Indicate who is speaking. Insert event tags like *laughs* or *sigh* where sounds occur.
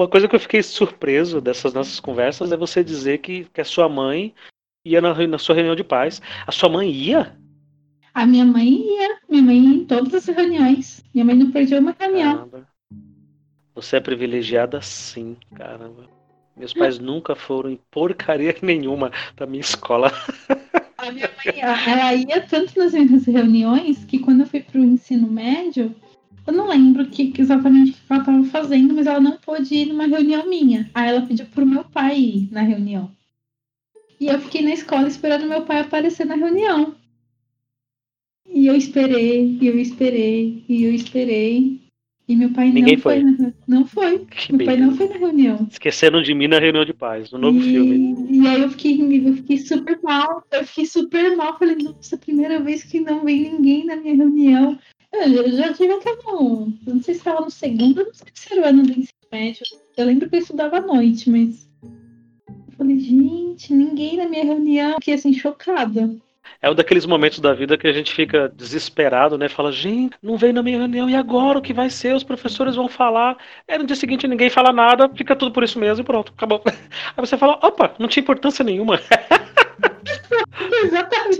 Speaker 1: uma coisa que eu fiquei surpreso dessas nossas conversas é você dizer que, que a sua mãe ia na, na sua reunião de pais. A sua mãe ia?
Speaker 2: A minha mãe ia. Minha mãe ia em todas as reuniões. Minha mãe não perdeu uma reunião.
Speaker 1: Caramba. Você é privilegiada sim, caramba. Meus pais *laughs* nunca foram em porcaria *laughs* nenhuma da minha escola.
Speaker 2: A minha mãe, ela ia tanto nas minhas reuniões que quando eu fui pro ensino médio, eu não lembro que, exatamente o que ela estava fazendo, mas ela não pôde ir numa reunião minha. Aí ela pediu pro meu pai ir na reunião. E eu fiquei na escola esperando meu pai aparecer na reunião. E eu esperei, e eu esperei, e eu esperei. E meu pai
Speaker 1: Ninguém
Speaker 2: não
Speaker 1: foi.
Speaker 2: foi. não foi.
Speaker 1: Que
Speaker 2: meu pai
Speaker 1: beleza.
Speaker 2: não foi na reunião.
Speaker 1: Esqueceram de mim na reunião de pais, no novo
Speaker 2: e,
Speaker 1: filme.
Speaker 2: E aí eu fiquei, eu fiquei super mal. Eu fiquei super mal. Falei, nossa, primeira vez que não vem ninguém na minha reunião. Eu, já estar no. eu Não sei se estava no segundo ou no terceiro ano do ensino médio. Eu lembro que eu estudava à noite, mas. Eu falei, gente, ninguém na minha reunião. Fiquei assim, chocada.
Speaker 1: É um daqueles momentos da vida que a gente fica desesperado, né? Fala, gente, não veio na minha reunião, e agora o que vai ser? Os professores vão falar. Aí no dia seguinte ninguém fala nada, fica tudo por isso mesmo e pronto, acabou. *laughs* Aí você fala, opa, não tinha importância nenhuma. *laughs* *laughs*
Speaker 2: Exatamente.